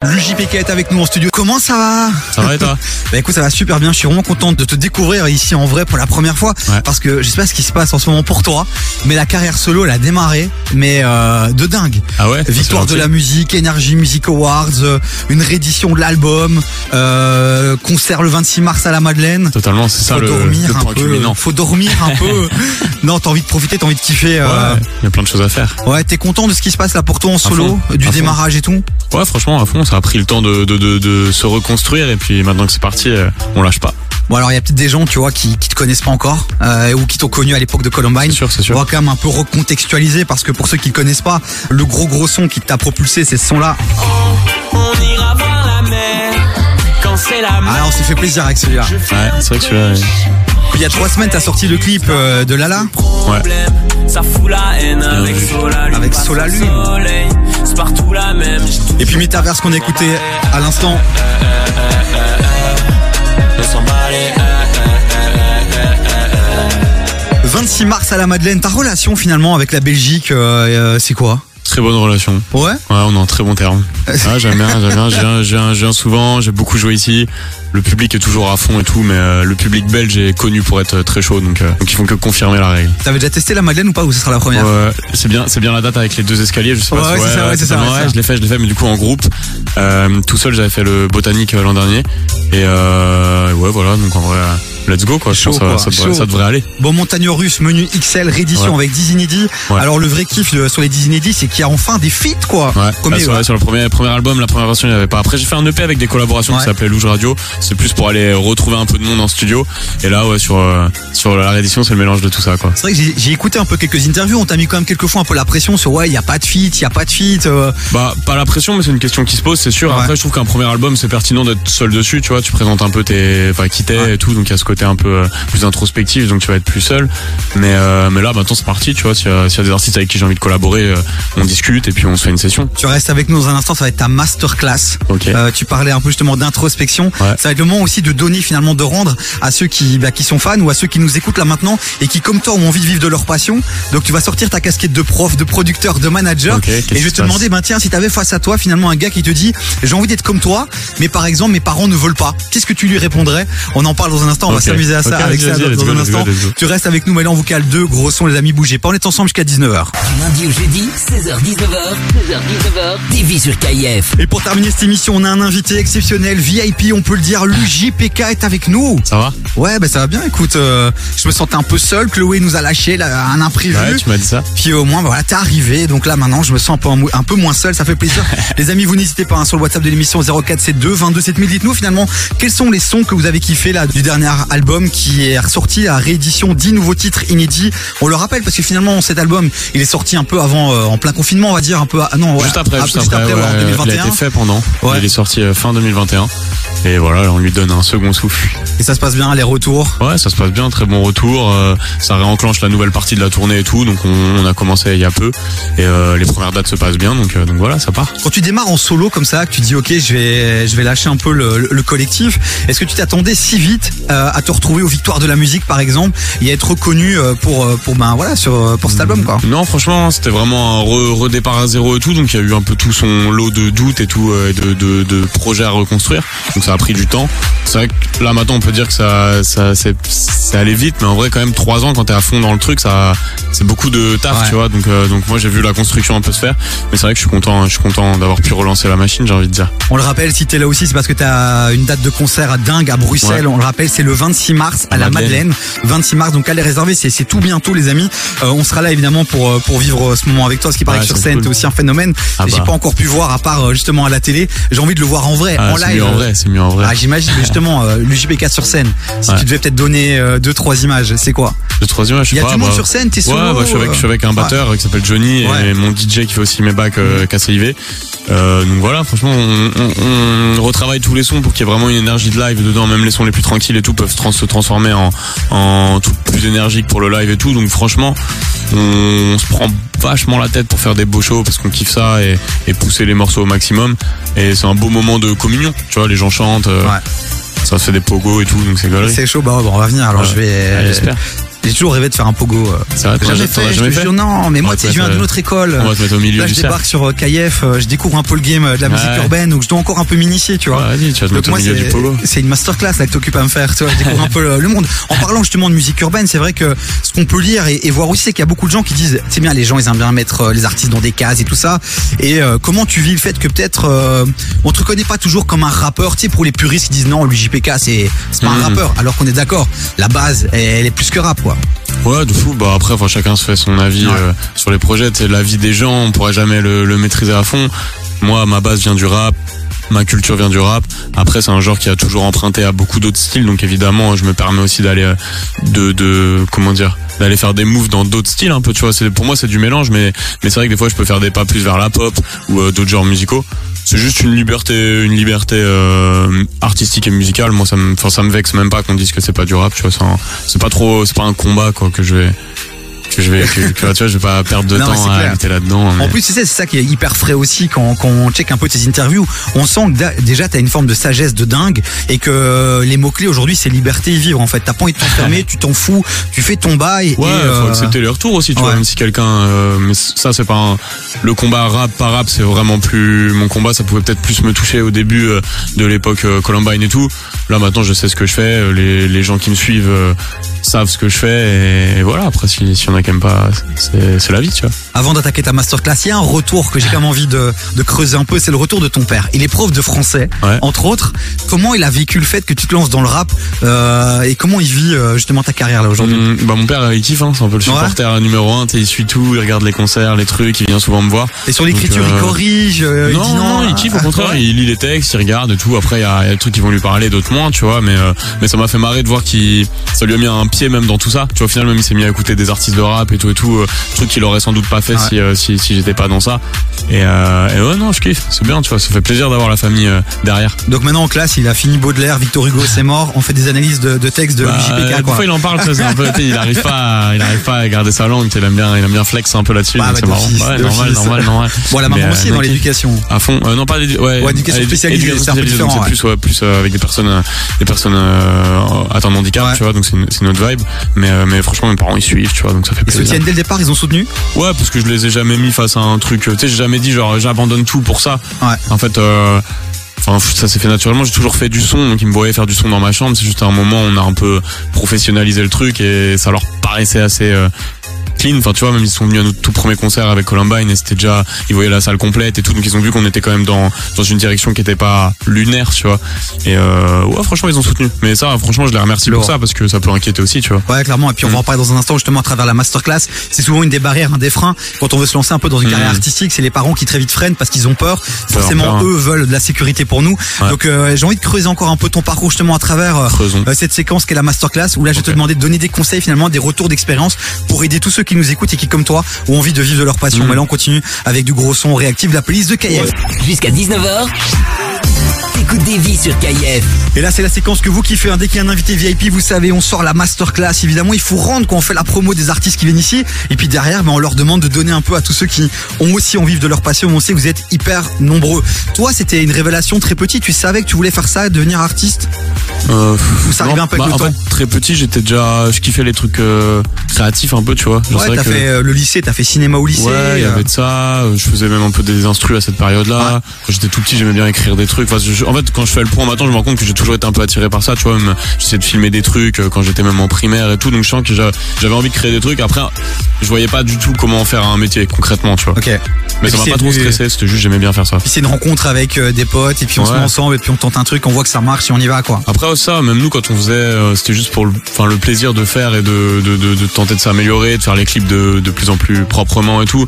Yeah. L'UJPK est avec nous en studio. Comment ça va Ça va et toi Bah écoute, ça va super bien. Je suis vraiment content de te découvrir ici en vrai pour la première fois. Ouais. Parce que je sais pas ce qui se passe en ce moment pour toi, mais la carrière solo, elle a démarré, mais euh, de dingue. Ah ouais Victoire de la musique, Energy Music Awards, euh, une réédition de l'album, euh, concert le 26 mars à la Madeleine. Totalement, c'est ça Faut le, dormir le un point peu. culminant. Faut dormir un peu. non, t'as envie de profiter, t'as envie de kiffer. Ouais, il y a plein de choses à faire. Ouais, t'es content de ce qui se passe là pour toi en solo, du à fond. démarrage et tout? Ouais, franchement, à fond, ça a pris le temps de, de, de, de se reconstruire et puis maintenant que c'est parti, euh, on lâche pas. Bon alors il y a peut-être des gens tu vois qui, qui te connaissent pas encore euh, ou qui t'ont connu à l'époque de Columbine. C'est sûr, c'est sûr. On va quand même un peu recontextualiser parce que pour ceux qui le connaissent pas, le gros gros son qui t'a propulsé c'est ce son là. On ira voir la mer quand c'est la mer. Ah on s'est fait plaisir avec celui-là. Ouais, c'est vrai que celui-là, ouais. Il y a trois semaines t'as sorti le clip euh, de Lala. Problème, ça fout la haine avec. Solalune. Avec Solalune. au soleil, C'est partout la même. Et puis Metaverse qu'on a écouté à l'instant. On s'en bat les- 26 mars à la Madeleine. Ta relation finalement avec la Belgique, euh, euh, c'est quoi Très bonne relation. Ouais. Ouais, on est en très bon terme. Ouais, j'aime bien, j'aime bien. Je viens, je viens- je viens souvent, j'ai beaucoup joué ici. Le public est toujours à fond et tout, mais euh, le public belge est connu pour être très chaud, donc, euh, donc ils font que confirmer la règle. T'avais déjà testé la Madeleine ou pas ou ce sera la première Ouais, c'est bien, c'est bien la date avec les deux escaliers. Je sais pas. Ouais, si- ouais, c'est ça, ouais, c'est ça, totalement, ouais, ça. Je l'ai fait, je l'ai fait, mais du coup en groupe. Euh, tout seul, j'avais fait le botanique euh, l'an dernier. Et euh, ouais, voilà. Donc en vrai, euh, let's go quoi. Je pense que ça, quoi, ça devrait, chaud. ça devrait aller. Bon, Montagne Russe, menu XL, réédition Ouais. avec 10 inédits. Ouais. Alors, le vrai kiff euh, sur les 10 inédits, c'est qu'il y a enfin des feats, quoi. Ouais. Premier, Bah, sur, ouais. sur le premier, premier album, la première version, il n'y avait pas. Après, j'ai fait un EP avec des collaborations qui s'appelait Louge Radio. C'est plus pour aller retrouver un peu de monde en studio. Et là, ouais, sur euh, sur la réédition, c'est le mélange de tout ça, quoi. C'est vrai que j'ai- écouté un peu quelques interviews. On t'a mis quand même quelques fois un peu la pression sur ouais, il y a pas de feat, il y a pas de feat. euh, Bah, pas la pression, mais c'est une question qui se pose, c'est sûr. Après, je trouve qu'un premier album, c'est pertinent d'être seul dessus, tu vois. Tu présentes un peu tes, enfin, qui t'es et tout, donc il y a ce côté un peu euh, plus introspectif, donc tu vas être plus seul. Mais, euh, mais là, maintenant, c'est parti, tu vois. S'il y, y a des artistes avec qui j'ai envie de collaborer, euh, on discute et puis on se fait une session. Tu restes avec nous dans un instant, ça va être ta masterclass. Ok. Euh, tu parlais un peu justement d'introspection. Ouais. Ça va être le moment aussi de donner finalement de rendre à ceux qui bah, qui sont fans ou à ceux qui nous écoutent là maintenant et qui comme toi ont envie de vivre de leur passion. Donc tu vas sortir ta casquette de prof, de producteur, de manager et je vais te demander ben tiens si t'avais face à toi finalement un gars qui te dit j'ai envie d'être comme toi mais par exemple mes parents ne veulent pas. Qu'est-ce que tu lui répondrais? On en parle dans un instant, on Ok. va s'amuser à ça avec ça dans, let's dans go, un instant. Tu restes avec nous mais là on vous cale deux gros sons les amis bougez pas on est ensemble jusqu'à 19h. Du lundi au jeudi, 16h-19h, 16h-19h, TV sur KIF. Et pour terminer cette émission, on a un invité exceptionnel, VIP, on peut le dire, l'UJPK est avec nous. Ça va? Ouais, bah ça va bien. Écoute, euh, je me sentais un peu seul. Chloé nous a lâché là, un imprévu. Ouais, tu m'as dit ça. Puis au moins, bah, voilà, t'es arrivé. Donc là, maintenant, je me sens un peu, un peu moins seul. Ça fait plaisir. les amis, vous n'hésitez pas hein, sur le WhatsApp de l'émission 0472 22 7000. Dites-nous finalement quels sont les sons que vous avez kiffé là du dernier album qui est ressorti à réédition 10 nouveaux titres inédits. On le rappelle parce que finalement cet album, il est sorti un peu avant, euh, en plein confinement, on va dire un peu. ah non, ouais, juste après, juste après, ouais, en ouais, il 2021. a été fait pendant. Il est sorti euh, fin 2021. Et voilà, là, on lui donne un second souffle. Et ça se passe bien, les retours? Ouais, ça se passe bien, très bon retour. euh, ça réenclenche la nouvelle partie de la tournée et tout, donc on, on a commencé il y a peu et euh, les premières dates se passent bien, donc euh, donc voilà, ça part. Quand tu démarres en solo comme ça, que tu dis ok, je vais, je vais lâcher un peu le, le collectif. Est-ce que tu t'attendais si vite euh, à te retrouver aux Victoires de la musique, par exemple, et à être reconnu euh, pour, euh, pour ben voilà, sur, pour cet album quoi Non, franchement, c'était vraiment un re- redépart à zéro et tout, donc il y a eu un peu tout son lot de doutes et tout, euh, et de, de, de projets à reconstruire. Donc ça a pris du temps. C'est vrai que là maintenant on peut dire que ça, ça c'est, c'est allé vite, mais en vrai quand même trois ans quand t'es à fond dans le truc, ça, c'est beaucoup de taf, Ouais. tu vois. Donc euh, donc moi j'ai vu la construction un peu se faire, mais c'est vrai que je suis content, je suis content d'avoir pu relancer la machine, j'ai envie de dire. On le rappelle, si t'es là aussi, c'est parce que t'as une date de concert à dingue à Bruxelles. Ouais. On le rappelle, c'est le 26 mars à la Madeleine. Madeleine. 26 mars, donc allez réserver, c'est c'est tout bientôt les amis. Euh, on sera là évidemment pour euh, pour vivre ce moment avec toi. Ce qui paraît Ouais, que sur scène, cool. t'es aussi un phénomène. Ah J'ai bah. pas encore pu voir à part euh, justement à la télé. J'ai envie de le voir en vrai, Ah, en live. mieux en vrai, c'est mieux en vrai. Ah, j'imagine justement euh, le JPK sur scène. Si Ouais. tu devais peut-être donner euh, deux trois images, c'est quoi? Le troisième, je sais Il y a pas. du monde bah, sur scène, t'es solo. Ouais, bah, je suis avec, je suis avec un euh, batteur qui s'appelle Johnny et mon DJ qui fait aussi mes bacs euh, KCIV. Euh, donc voilà, franchement, on, on- on retravaille tous les sons pour qu'il y ait vraiment une énergie de live dedans. Même les sons les plus tranquilles et tout peuvent trans- se transformer en, en tout plus énergique pour le live et tout. Donc franchement, on, se prend vachement la tête pour faire des beaux shows parce qu'on kiffe ça et, et pousser les morceaux au maximum. Et c'est un beau moment de communion. Tu vois, les gens chantent, euh, Ouais. ça se fait des pogos et tout, donc c'est galerie. C'est chaud, bah bon, on va venir. Alors Ouais. je vais. Ouais, J'espère. J'ai toujours rêvé de faire un pogo. euh. C'est vrai, Jamais fait, je jamais fait jure, non, mais moi, tu sais, je viens d'une euh, autre école. On va te mettre au milieu Là, je débarque sur euh, KF, je découvre un peu le game de la musique urbaine, donc je dois encore un peu m'initier, tu vois. Vas-y, tu vas te mettre au moi, milieu du c'est- pogo. c'est une masterclass là que t'occupes à me faire, tu vois, je découvre un peu le, monde. En parlant justement de musique urbaine, c'est vrai que ce qu'on peut lire et, voir aussi, c'est qu'il y a beaucoup de gens qui disent, c'est bien, les gens, ils aiment bien mettre les artistes dans des cases et tout ça. Et euh, comment tu vis le fait que peut-être euh, on te reconnaît pas toujours comme un rappeur, tu sais, pour les puristes qui disent non, lui JPK, c'est pas un Mhm. rappeur, alors qu'on est d'accord, la base, elle est plus que rap, quoi. Ouais, de fou. Bah après, enfin, chacun se fait son avis Ouais. euh, sur les projets. C'est la vie des gens. On pourrait jamais le, le maîtriser à fond. Moi, ma base vient du rap. Ma culture vient du rap. Après, c'est un genre qui a toujours emprunté à beaucoup d'autres styles. Donc évidemment, je me permets aussi d'aller euh, de, de comment dire d'aller faire des moves dans d'autres styles un peu tu vois c'est pour moi c'est du mélange mais mais c'est vrai que des fois je peux faire des pas plus vers la pop ou euh, d'autres genres musicaux c'est juste une liberté une liberté euh, artistique et musicale. Moi ça me ça me vexe même pas qu'on dise que c'est pas du rap tu vois c'est pas trop c'est pas un combat quoi que je vais que je vais que, tu vois je vais pas perdre de Non, temps à être là-dedans En mais- plus, tu sais, c'est ça qui est hyper frais aussi quand, quand on check un peu tes interviews. On sent que déjà t'as une forme de sagesse de dingue et que les mots clés aujourd'hui c'est liberté et vivre. En fait, t'as pas envie de t'enfermer, tu t'en fous, tu fais ton bail. Ouais, et, euh, faut accepter les retours aussi, tu vois, même si quelqu'un, euh, mais ça c'est pas un, le combat rap par rap, c'est vraiment plus mon combat, ça pouvait peut-être plus me toucher au début euh, de l'époque euh, Columbine et tout. Là maintenant, je sais ce que je fais, euh, les, les gens qui me suivent euh, savent ce que je fais et, voilà. Après, si si y en a qui aiment pas, c'est la vie, tu vois. Avant d'attaquer ta masterclass, il y a un retour que j'ai quand même envie de, de creuser un peu, c'est le retour de ton père. Il est prof de français, Ouais. entre autres. Comment il a vécu le fait que tu te lances dans le rap euh, et comment il vit euh, justement ta carrière là aujourd'hui Hum, bah mon père euh, il kiffe, hein, c'est un peu le supporter numéro un, il suit tout, il regarde les concerts, les trucs, il vient souvent me voir. Et sur l'écriture, euh, il corrige, non, il dit non. non, il kiffe au contraire, ouais. il lit les textes, il regarde et tout. Après, il y a, il y a des trucs qui vont lui parler, d'autres moins, tu vois. Mais mais ça m'a fait marrer de voir qu'il ça lui a mis un pied même dans tout ça. Tu vois, au final, même il s'est mis à écouter des artistes de rap et tout et tout, euh, truc qu'il aurait sans doute pas fait Ouais. si, euh, si si j'étais pas dans ça. Et, euh, et ouais, non, je kiffe, c'est bien, tu vois. Ça fait plaisir d'avoir la famille euh, derrière. Donc maintenant en classe, il a fini Baudelaire, Victor Hugo, c'est mort. On fait des analyses de, de textes de Bah, JPK euh, quoi. fois, il en parle, ça, c'est un peu, tu sais, il arrive pas, à- il arrive pas à garder sa langue. Il aime bien, il aime bien flex un peu là-dessus. Bah, bah, c'est marrant. Ouais, normal, normal, normal. Bon, la Mais, maman euh, aussi est dans ok. l'éducation. À fond, euh, non pas d'édu- ouais, Ouais, éducation euh, spécialisée, c'est c'est plus ouais, plus euh, avec des personnes euh, des personnes euh, atteintes de handicap, Ouais. tu vois, donc c'est une, une autre vibe. Mais euh, mais franchement mes parents ils suivent, tu vois, donc ça fait Ils plaisir. soutiennent dès le départ, ils ont soutenu? Ouais, parce que je les ai jamais mis face à un truc. euh, Tu sais, j'ai jamais dit genre j'abandonne tout pour ça. Ouais. En fait. Euh, Enfin, ça s'est fait naturellement. J'ai toujours fait du son, donc ils me voyaient faire du son dans ma chambre. C'est juste à un moment, on a un peu professionnalisé le truc et ça leur paraissait assez euh, clean. Enfin, tu vois, même ils sont venus à notre tout premier concert avec Columbine et c'était déjà, ils voyaient la salle complète et tout, donc ils ont vu qu'on était quand même dans dans une direction qui était pas lunaire, tu vois. Et euh, ouais, franchement, ils ont soutenu. Mais ça, franchement, je les remercie pour ça parce que ça peut inquiéter aussi, tu vois. Ouais, clairement. Et puis on Mm. va en parler dans un instant justement à travers la masterclass. C'est souvent une des barrières, un des freins quand on veut se lancer un peu dans une Mm. carrière artistique. C'est les parents qui très vite freinent parce qu'ils ont peur. Forcément, peur, hein. eux veulent de la sécurité pour nous. Ouais. Donc euh, j'ai envie de creuser encore un peu ton parcours justement à travers euh, cette séquence qu'est la masterclass où là je vais te demander de donner des conseils finalement, des retours d'expérience pour aider tous ceux qui nous écoutent et qui comme toi ont envie de vivre de leur passion. Mm. Mais là on continue avec du gros son réactif, la playlist de KF. Jusqu'à 19h, t'écoutes des vies sur KIF. Et là, c'est la séquence que vous kiffez. hein. Dès qu'il y a un invité VIP, vous savez, on sort la masterclass. Évidemment, il faut rendre quand on fait la promo des artistes qui viennent ici. Et puis derrière, ben, on leur demande de donner un peu à tous ceux qui ont aussi envie de leur passion. On sait que vous êtes hyper nombreux. Toi, c'était une révélation très petite. Tu savais que tu voulais faire ça, devenir artiste? Euh, Ou ça arrivait un peu avec bah, le temps? fait, très petit, j'étais déjà, je kiffais les trucs euh, créatifs un peu, tu vois. Genre, Ouais, t'as que- fait euh, le lycée, t'as fait cinéma au lycée. Ouais, il y euh, avait de ça. euh, Je faisais même un peu des instrus à cette période-là. Quand j'étais tout petit, j'aimais bien écrire des trucs. Enfin, je- en fait, quand je fais le point maintenant, je me rends compte que j'ai toujours été un peu attiré par ça. Tu vois, même j'essayais de filmer des trucs euh, quand j'étais même en primaire et tout. Donc je sens que j'a- j'avais envie de créer des trucs. Après, je voyais pas du tout comment faire un métier concrètement, tu vois. Ok. Mais Et ça m'a pas trop stressé. C'était juste j'aimais bien faire ça. C'est une rencontre avec euh, des potes et puis on se met ensemble et puis on tente un truc, on voit que ça marche et on y va quoi. Après ça, même nous quand on faisait, euh, c'était juste pour le, enfin le plaisir de faire et de, de, de, de tenter de s'améliorer, de faire les clips de, de plus en plus proprement et tout.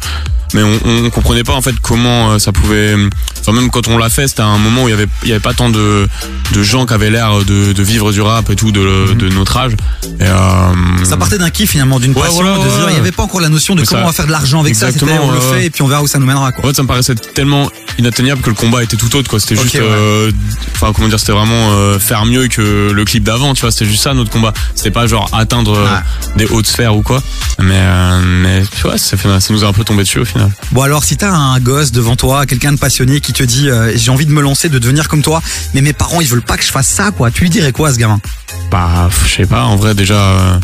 Mais on, on comprenait pas en fait comment euh, ça pouvait. Enfin même quand on l'a fait, c'était à un moment où il y avait il y avait pas tant de de gens qui avaient l'air de, de vivre du rap et tout de, de notre âge. Et, euh, Ça partait d'un kiff finalement, d'une Ouais, passion, voilà, de se dire, ouais. il n'y avait pas encore la notion de Mais comment ça- on va faire de l'argent avec ça, c'était Exactement, on le ouais, fait ouais. et puis on verra où ça nous mènera quoi. En fait, ça me paraissait tellement inatteignable que le combat était tout autre, quoi. C'était juste, ouais. euh, enfin, comment dire, c'était vraiment euh, faire mieux que le clip d'avant, tu vois. C'était juste ça notre combat. C'était pas genre atteindre euh, Ouais. des hautes sphères ou quoi. Mais, euh, mais tu vois, ça, ça nous a un peu tombé dessus au final. Bon alors si t'as un gosse devant toi, quelqu'un de passionné qui te dit euh, j'ai envie de me lancer, de devenir comme toi, mais mes parents ils veulent pas que je fasse ça quoi, tu lui dirais quoi à ce gamin? Bah, je sais pas, en vrai, déjà, euh,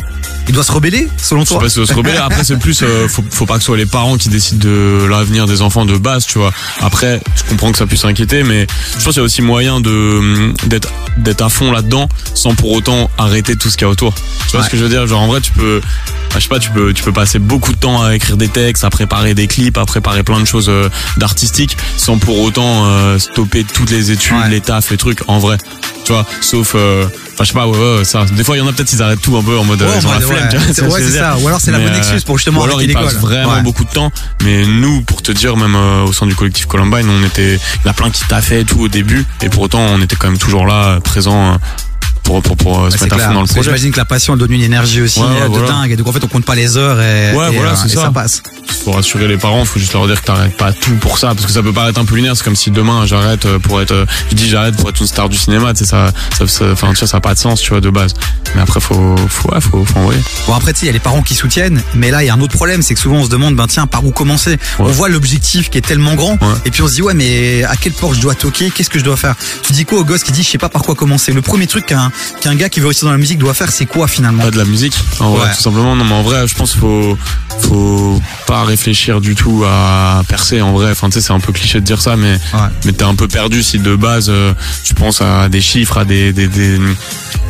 Il doit se rebeller selon je sais toi pas si ça se rebeller. Après, c'est plus, euh, faut, faut pas que ce soit les parents qui décident de l'avenir des enfants de base, tu vois. Après, je comprends que ça puisse inquiéter, mais je pense qu'il y a aussi moyen de d'être d'être à fond là-dedans, sans pour autant arrêter tout ce qu'il y a autour. Tu vois Ouais. ce que je veux dire? Genre, en vrai, tu peux, bah, je sais pas, tu peux, tu peux passer beaucoup de temps à écrire des textes, à préparer des clips, à préparer plein de choses euh, d'artistique, sans pour autant euh, stopper toutes les études, Ouais. les tafs, les trucs. En vrai, tu vois. Sauf, euh, enfin, je sais pas, ouais, ouais, ça. Des fois, il y en a peut-être, ils arrêtent tout un peu en mode, euh, Ouais, ils ont la flemme. tu vois, c'est- ce ça. Ou alors c'est la bonne euh, excuse pour justement ou alors ils passent vraiment beaucoup de temps. Mais nous, pour te dire, même euh, au sein du collectif Columbine, on était, il y en a plein qui taffaient et tout au début, et pour autant, on était quand même toujours là, présent euh, pour pour pour euh, se mettre à fond dans le projet. J'imagine que la passion elle donne une énergie aussi Ouais, euh, de voilà. dingue et donc en fait on compte pas les heures et, Ouais, et, voilà, euh, et ça. ça passe. Faut rassurer les parents, faut juste leur dire que t'arrêtes pas tout pour ça, parce que ça peut paraître un peu lunaire. C'est comme si demain j'arrête pour être, je dis j'arrête pour être une star du cinéma, tu sais ça, ça, ça- enfin vois, ça a pas de sens, tu vois, de base. Mais après faut, faut, ouais, faut, faut envoyer. Bon après tu sais il y a les parents qui soutiennent mais là il y a un autre problème c'est que souvent on se demande ben tiens par où commencer? On voit l'objectif qui est tellement grand et puis on se dit ouais mais à quelle porte je dois toquer? Qu'est-ce que je dois faire? Tu dis quoi au gosse qui dit je sais pas par quoi commencer? Le premier truc qu'un qu'un gars qui veut réussir dans la musique doit faire c'est quoi finalement Pas de la musique, en vrai, tout simplement. Non, mais en vrai, je pense qu'il faut, faut pas réfléchir du tout à percer, en vrai. Enfin, tu sais, c'est un peu cliché de dire ça, mais, Ouais. mais t'es un peu perdu si de base, euh, tu penses à des chiffres, à des, des, des,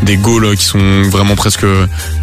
des goals qui sont vraiment presque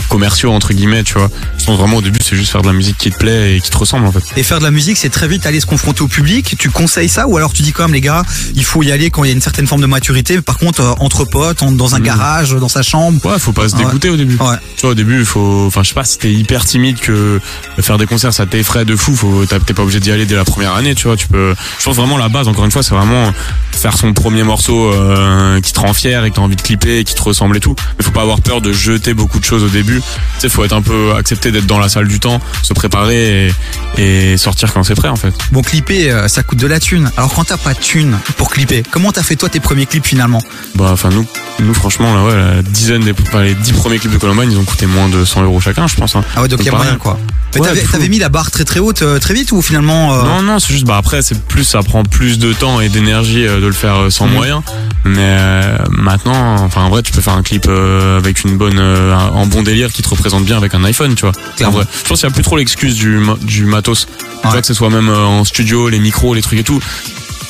commerciaux, entre guillemets, tu vois. Je pense vraiment au début, c'est juste faire de la musique qui te plaît et qui te ressemble, en fait. Et faire de la musique, c'est très vite aller se confronter au public. Tu conseilles ça ou alors tu dis quand même les gars, il faut y aller quand il y a une certaine forme de maturité. Par contre, euh, entre potes, dans un garage, dans sa chambre. Ouais, faut pas se Ouais. dégoûter au début. Ouais. Tu vois, au début, faut, enfin, je sais pas, si t'es hyper timide que faire des concerts, ça t'effraie de fou, faut, t'es pas obligé d'y aller dès la première année, tu vois, tu peux, je pense vraiment la base, encore une fois, c'est vraiment faire son premier morceau, euh, qui te rend fier et que t'as envie de clipper et qui te ressemble et tout. Mais faut pas avoir peur de jeter beaucoup de choses au début. Tu sais, faut être un peu accepté d'être dans la salle du temps, se préparer et, et sortir quand c'est prêt, en fait. Bon, clipper, euh, ça coûte de la thune. Alors quand t'as pas de thune pour clipper, comment t'as fait toi tes premiers clips finalement? Bah, enfin, nous, nous, franchement, là, ouais, la dizaine des, enfin, les dix premiers clips de Columbine, ils ont coûté moins de 100 euros chacun, je pense, hein. Ah ouais, donc il y a moyen rien. quoi. Mais Ouais, t'avais, mis la barre très très haute euh, très vite ou finalement euh, Non, non, c'est juste, bah après, c'est plus, ça prend plus de temps et d'énergie euh, de le faire sans Mhm. moyens. Mais maintenant, enfin, en vrai, tu peux faire un clip avec une bonne, un- en bon délire qui te représente bien avec un iPhone, tu vois. En vrai, je pense qu'il y a plus trop l'excuse du, du matos. Tu Ouais. vois que ce soit même en studio, les micros, les trucs et tout.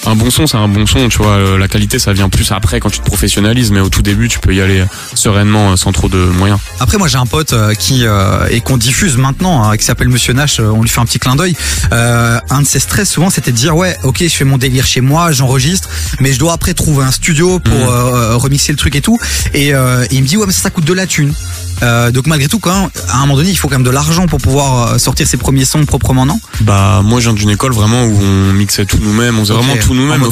Un bon son, c'est un bon son, tu vois. euh, La qualité, ça vient plus après quand tu te professionnalises, mais au tout début, tu peux y aller euh, sereinement, euh, sans trop de moyens. Après, moi, j'ai un pote qui euh, et qu'on diffuse maintenant, hein, qui s'appelle Monsieur Nash. on lui fait un petit clin d'œil. Euh, un de ses stress souvent, c'était de dire ouais, ok, je fais mon délire chez moi, j'enregistre, mais je dois après trouver un studio pour Mhm. euh, remixer le truc et tout. Et, euh, et il me dit ouais, mais ça, ça coûte de la thune. Euh, donc malgré tout, quand à un moment donné, il faut quand même de l'argent pour pouvoir euh, sortir ses premiers sons proprement, non? Bah moi je viens d'une école vraiment où on mixait tout nous-mêmes, on faisait vraiment tout nous-mêmes. Au,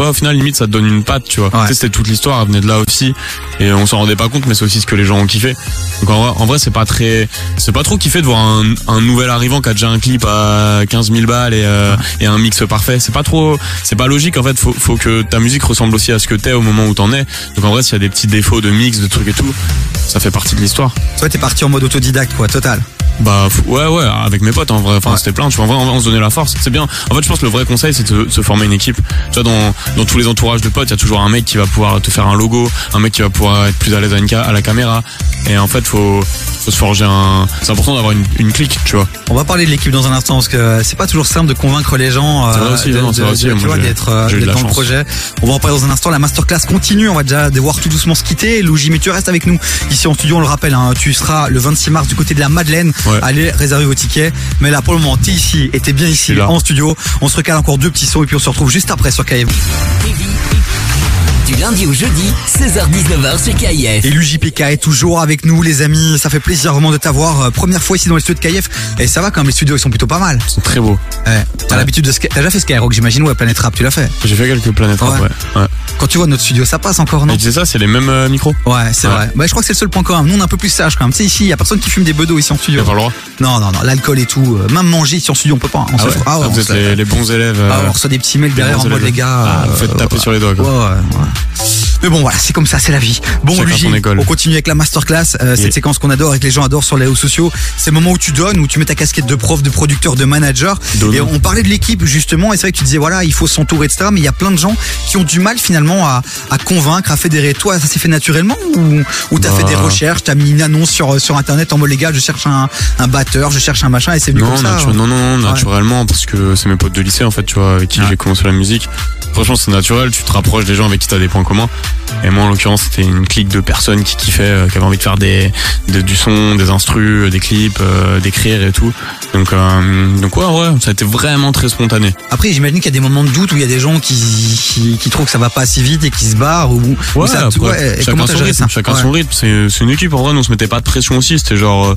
ouais, au final limite ça te donne une patte, tu vois. Ouais. Tu sais, c'était toute l'histoire, elle venait de là aussi et on s'en rendait pas compte mais c'est aussi ce que les gens ont kiffé. Donc en vrai, c'est pas très c'est pas trop kiffé de voir un, un nouvel arrivant qui a déjà un clip à 15 000 balles et, euh, et un mix parfait. C'est pas trop c'est pas logique en fait, faut faut que ta musique ressemble aussi à ce que t'es au moment où t'en es. Donc en vrai s'il y a des petits défauts de mix, de trucs et tout, ça fait partie de l'histoire. Toi, t'es parti en mode autodidacte, quoi, total. Bah ouais ouais avec mes potes en vrai enfin Ouais. c'était plein tu vois en vrai, en vrai, on se donnait la force c'est bien en fait je pense que le vrai conseil c'est de se former une équipe tu vois dans dans tous les entourages de potes il y a toujours un mec qui va pouvoir te faire un logo un mec qui va pouvoir être plus à l'aise à, une ca- à la caméra et en fait faut faut se forger un c'est important d'avoir une, une clique tu vois On va parler de l'équipe dans un instant parce que c'est pas toujours simple de convaincre les gens d'être euh, dans le projet. On va en parler dans un instant. La masterclass continue. On va déjà devoir tout doucement se quitter. Louis, mais tu restes avec nous ici en studio. On le rappelle, hein, tu seras le 26 mars du côté de la Madeleine. Ouais. Allez réserver vos tickets. Mais là, pour le moment, t'es ici et t'es bien ici en studio. On se recale encore deux petits sons et puis on se retrouve juste après sur KF. Du lundi au jeudi, 16h-19h sur KIF. Et l'UJPK est toujours avec nous, les amis. Ça fait plaisir vraiment de t'avoir. Euh, Première fois ici dans les studios de KF. Et ça va quand même, les studios ils sont plutôt pas mal. c'est très beau Ouais. T'as Ouais. l'habitude de Sky- T'as déjà fait Skyrock, j'imagine, ou à Planet Rap, tu l'as fait. j'ai fait quelques planètes Ouais. rap, ouais, ouais. Quand tu vois notre studio, ça passe encore, non et tu sais ça c'est les mêmes euh, micros Ouais, c'est Ouais. vrai. Bah, je crois que c'est le seul point commun. Nous, on est un peu plus sage quand même. Tu sais, ici, il y a personne qui fume des bedos ici en studio. pas le droit Non, non, non, l'alcool et tout. euh, Même manger ici en studio, on peut pas. hein. On ah se ouais, fait- Ah, on vous se êtes les, les bons élèves Ah, on reçoit des petits mails derrière en mode les gars. Ah, vous faites taper sur les doigts Ouais, quoi ouais, ouais. Mais bon, voilà, c'est comme ça, c'est la vie. Bon, Luigi, on continue avec la masterclass, euh, cette séquence qu'on adore et que les gens adorent sur les réseaux sociaux. C'est le moment où tu donnes, où tu mets ta casquette de prof, de producteur, de manager. Donne. Et on parlait de l'équipe justement, et c'est vrai que tu disais voilà, il faut s'entourer, etc. Mais il y a plein de gens qui ont du mal finalement à, à convaincre, à fédérer. Toi, ça s'est fait naturellement ou, ou t'as Bah. fait des recherches, t'as mis une annonce sur sur internet en mode légal, je cherche un, un batteur, je cherche un machin, et c'est venu Non, comme ça. natu- non, non, non, Ouais. naturellement, parce que c'est mes potes de lycée, en fait, tu vois, avec qui j'ai commencé la musique. Franchement, c'est naturel, tu te rapproches des gens avec qui t'as des points communs. Et moi, en l'occurrence, c'était une clique de personnes qui kiffaient, euh, qui avaient envie de faire des, de- du son, des instrus, euh, des clips, euh, d'écrire et tout. Donc, euh, donc ouais, ouais, ça a été vraiment très spontané. Après, j'imagine qu'il y a des moments de doute où il y a des gens qui, qui, qui trouvent que ça va pas assez vite et qui se barrent ou, ou Ouais, ça, après, ouais, chacun son rythme, ça chacun Ouais. son rythme. C'est, une équipe, en vrai, on se mettait pas de pression aussi. C'était genre,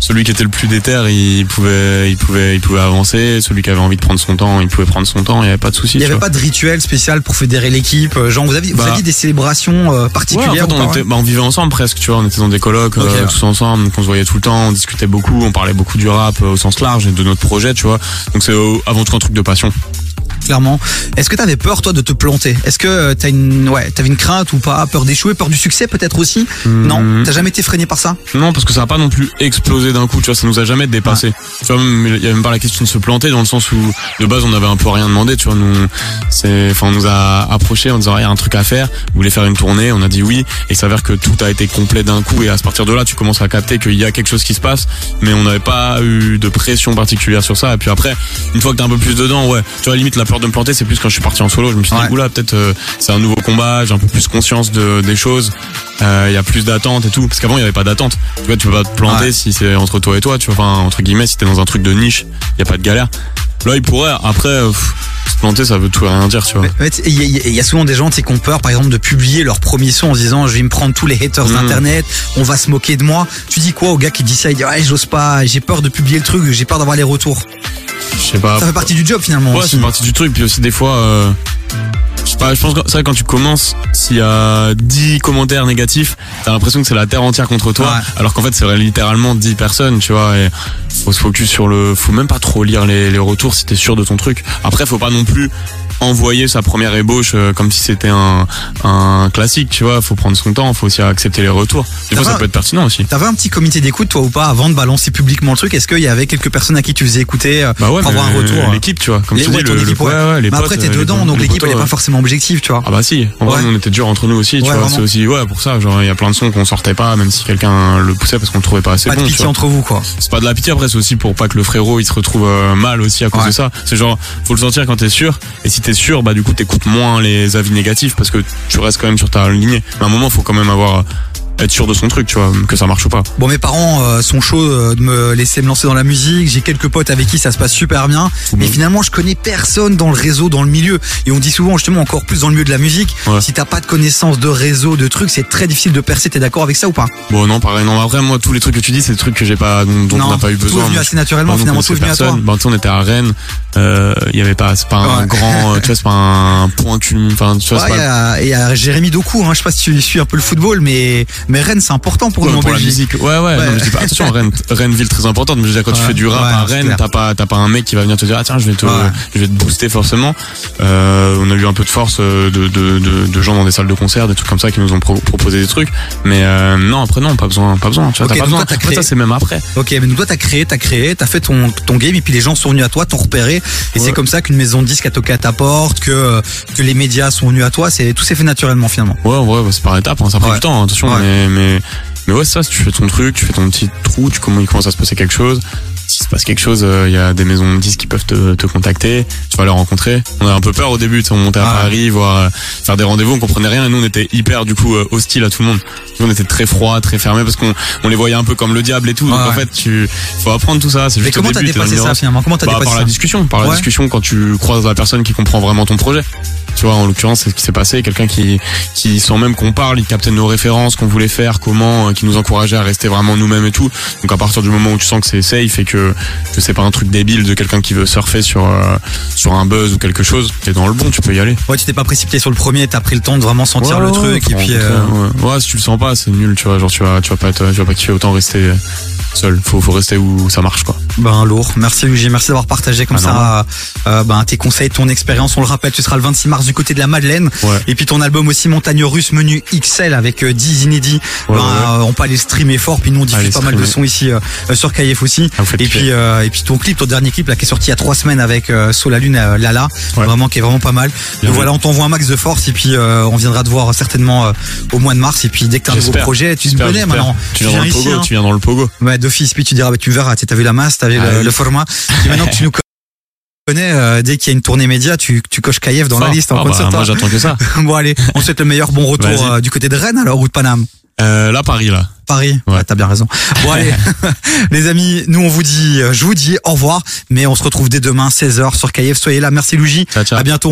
celui qui était le plus déter, il pouvait, il pouvait, il pouvait avancer. Celui qui avait envie de prendre son temps, il pouvait prendre son temps. Il y avait pas de souci. Il n'y avait vois. pas de rituel spécial pour fédérer l'équipe. Genre, vous aviez, vous Bah. des célébrations euh, Ouais, en particulières fait, ou on, était, bah, on vivait ensemble presque, tu vois. On était dans des Ok. euh, tous ensemble, donc on se voyait tout le temps, on discutait beaucoup, on parlait beaucoup du rap euh, au sens large et de notre projet, tu vois. Donc c'est euh, avant tout un truc de passion. Clairement. Est-ce que t'avais peur, toi, de te planter? Est-ce que euh, t'as une, ouais, t'avais une crainte ou pas? Peur d'échouer, peur du succès peut-être aussi? Non, Mhm. t'as jamais été freiné par ça? Non, parce que ça a pas non plus explosé d'un coup, tu vois, ça nous a jamais dépassé. Tu vois, il y a même pas la question de se planter dans le sens où de base on avait un peu rien demandé, tu vois, nous, c'est, enfin, on nous a approché en disant, Ah, il y a un truc à faire, vous voulez faire une tournée, on a dit oui, et il s'avère que tout a été complet d'un coup, et à partir de là, tu commences à capter qu'il y a quelque chose qui se passe, mais on n'avait pas eu de pression particulière sur ça, et puis après, une fois que t'es un peu plus dedans, ouais, tu vois, limite la peur de me planter, c'est plus quand je suis parti en solo, je me suis Ouais. dit, oula, peut-être euh, c'est un nouveau combat, j'ai un peu plus conscience de, des choses, euh, il y a plus d'attente et tout, parce qu'avant il y avait pas d'attente. Tu vois, tu peux pas te planter Ouais. si c'est entre toi et toi, tu vois, enfin, entre guillemets, si t'es dans un truc de niche, il y a pas de galère. Là, il pourrait, après, euh, pff, planter, ça veut tout et rien dire, tu vois. Il y, a- y souvent des gens qui ont peur, par exemple, de publier leur premier son en se disant je vais me prendre tous les haters Mhm. d'internet, on va se moquer de moi. Tu dis quoi au gars qui dit ça? Il dit ouais, j'ose pas, j'ai peur de publier le truc, j'ai peur d'avoir les retours. Je sais pas. Ça fait partie du job finalement. Ouais, c'est partie du truc. Puis aussi, des fois, euh, je sais pas, je pense que c'est vrai, quand tu commences, s'il y a 10 commentaires négatifs, t'as l'impression que c'est la terre entière contre toi. Ouais. Alors qu'en fait, c'est littéralement 10 personnes, tu vois. Et faut se focus sur le, faut même pas trop lire les, les retours si t'es sûr de ton truc. Après, faut pas non plus envoyer sa première ébauche euh, comme si c'était un, un classique, tu vois. Faut prendre son temps, faut aussi accepter les retours. Des fois, ça peut être pertinent aussi. T'avais un petit comité d'écoute toi ou pas avant de balancer publiquement le truc? Est-ce qu'il y avait quelques personnes à qui tu faisais écouter euh, Bah ouais, pour avoir un retour euh, L'équipe, tu vois. Comme les- tu dis, ton le, le- équipe, ouais. ouais, ouais, les Mais potes, après t'es dedans donc l'équipe elle est pas forcément objective tu vois. Ah bah si, en vrai on était dur entre nous aussi, tu vois, c'est aussi ouais pour ça, genre il y a plein de sons qu'on sortait pas même si quelqu'un le poussait parce qu'on le trouvait pas assez pas de bon, tu pitié entre vous quoi. C'est pas de la pitié après, c'est aussi pour pas que le frérot il se retrouve mal aussi à cause de ça. C'est genre faut le sortir quand t'es sûr et si t'es sûr bah du coup t'écoutes moins les avis négatifs parce que tu restes quand même sur ta lignée. Mais à un moment faut quand même avoir être sûr de son truc, tu vois, que ça marche ou pas. Bon mes parents euh, sont chauds euh, de me laisser me lancer dans la musique, j'ai quelques potes avec qui ça se passe super bien, mais finalement je connais personne dans le réseau, dans le milieu. Et on dit souvent justement encore plus dans le milieu de la musique, Ouais. si t'as pas de connaissances de réseau, de trucs, c'est très difficile de percer, t'es d'accord avec ça ou pas? Bon non pareil, non après moi tous les trucs que tu dis c'est des trucs que j'ai pas dont, Non, on n'a pas eu tout est besoin. venu assez naturellement, Bah, finalement tout est venu à toi. personne. Tu sais, on était à Rennes, euh, il y avait pas, c'est pas un Ouais. grand, euh, tu vois, c'est pas un point culmin, enfin, tu vois, Ouais, c'est il y pas a, y a Jérémy Doku, hein, je sais pas si tu suis un peu le football, mais, mais Rennes c'est important pour Ouais, nous en pour la Belgique. musique. Ouais, ouais, non, mais je dis pas, attention, Rennes, Rennes, ville très importante, mais je veux dire, quand tu Ouais. fais du rap Ouais, à Rennes, t'as pas, t'as pas un mec qui va venir te dire, ah tiens, je vais te, Ouais. je vais te booster forcément. Euh, on a eu un peu de force euh, de, de, de, de gens dans des salles de concert, des trucs comme ça qui nous ont pro- proposé des trucs. Mais, euh, non, après, non, pas besoin, pas besoin, tu vois, t'as pas besoin. toi, t'as Après, créé- ça, c'est même après. Ok, mais donc toi t'as créé, t'as créé, t'as fait ton, ton game et puis les gens sont venus à toi, t'ont repéré et c'est Ouais. comme ça qu'une maison de disques a toqué à ta porte, que que les médias sont venus à toi, c'est tout s'est fait naturellement finalement. Ouais, ouais, ouais, c'est par étapes, hein, ça prend Ouais. du temps, hein, attention, Ouais. mais, mais, mais ouais, ça, si tu fais ton truc, tu fais ton petit trou, tu commences, il commence à se passer quelque chose. S'il se passe quelque chose, euh, il y a des maisons de disques qui peuvent te, te contacter, tu vas les rencontrer. On a un peu peur au début, on montait à Ouais. Paris, voir, euh, faire des rendez-vous, on comprenait rien, et nous on était hyper, du coup, euh, hostile à tout le monde. On était très froid, très fermé, parce qu'on on les voyait un peu comme le diable et tout. Donc Ouais. en fait, tu, faut apprendre tout ça, c'est Mais juste au comment t'as dépassé ça finalement Comment t'as Bah, dépassé par la ça discussion, par la Ouais. discussion quand tu croises la personne qui comprend vraiment ton projet. Tu vois, en l'occurrence, c'est ce qui s'est passé. Quelqu'un qui, qui, sans même qu'on parle, il captait nos références, qu'on voulait faire, comment, euh, qui nous encourageait à rester vraiment nous-mêmes et tout. Donc à partir du moment où tu sens que c'est safe et que, que c'est pas un truc débile de quelqu'un qui veut surfer sur, euh, sur un buzz ou quelque chose, t'es dans le bon, tu peux y aller. Ouais, tu t'es pas précipité sur le premier, t'as pris le temps de vraiment sentir Ouais, le ouais, truc et puis. euh, ouais. ouais, si tu le sens pas, c'est nul, tu vois. Genre, tu vas, tu vas pas être, tu vas pas kiffer autant rester, seul. Faut, faut rester où ça marche, quoi. Ben lourd. Merci Luigi, merci d'avoir partagé comme Ah, ça euh, ben, tes conseils, ton expérience. On le rappelle, tu seras le 26 mars du côté de la Madeleine. Ouais. Et puis ton album aussi Montagne Russe menu XL avec euh, 10 inédits. Ouais, ben, ouais. euh, on peut aller streamer fort. Puis nous on diffuse Allez pas mal de sons ici euh, euh, sur KF aussi. Ah, et puis euh, et puis ton clip, ton dernier clip là qui est sorti il y a trois semaines avec euh, Sol la Lune euh, Lala, Ouais. vraiment qui est vraiment pas mal. Bien Donc voilà, on t'envoie un max de force et puis euh, on viendra te voir certainement euh, au mois de mars. Et puis dès que t'as un nouveau projet, tu te connais maintenant. Tu viens dans le pogo, hein. tu viens dans le pogo. D'office, puis tu diras, bah, tu verras, tu as vu la masse, vu Ah le, oui. le format. Et maintenant que tu nous connais, euh, dès qu'il y a une tournée média, tu, tu coches Kayev dans la liste, on Ah bah, moi j'attends que ça. bon, allez, on te souhaite le meilleur bon retour euh, du côté de Rennes, alors, ou de Paname. Euh, là, Paris, là. Paris. Ouais. Ouais, t'as bien raison. Bon, allez. Les amis, nous, on vous dit, je vous dis au revoir, mais on se retrouve dès demain, 16h sur Kayev. Soyez là. Merci. Ciao, ciao. À bientôt.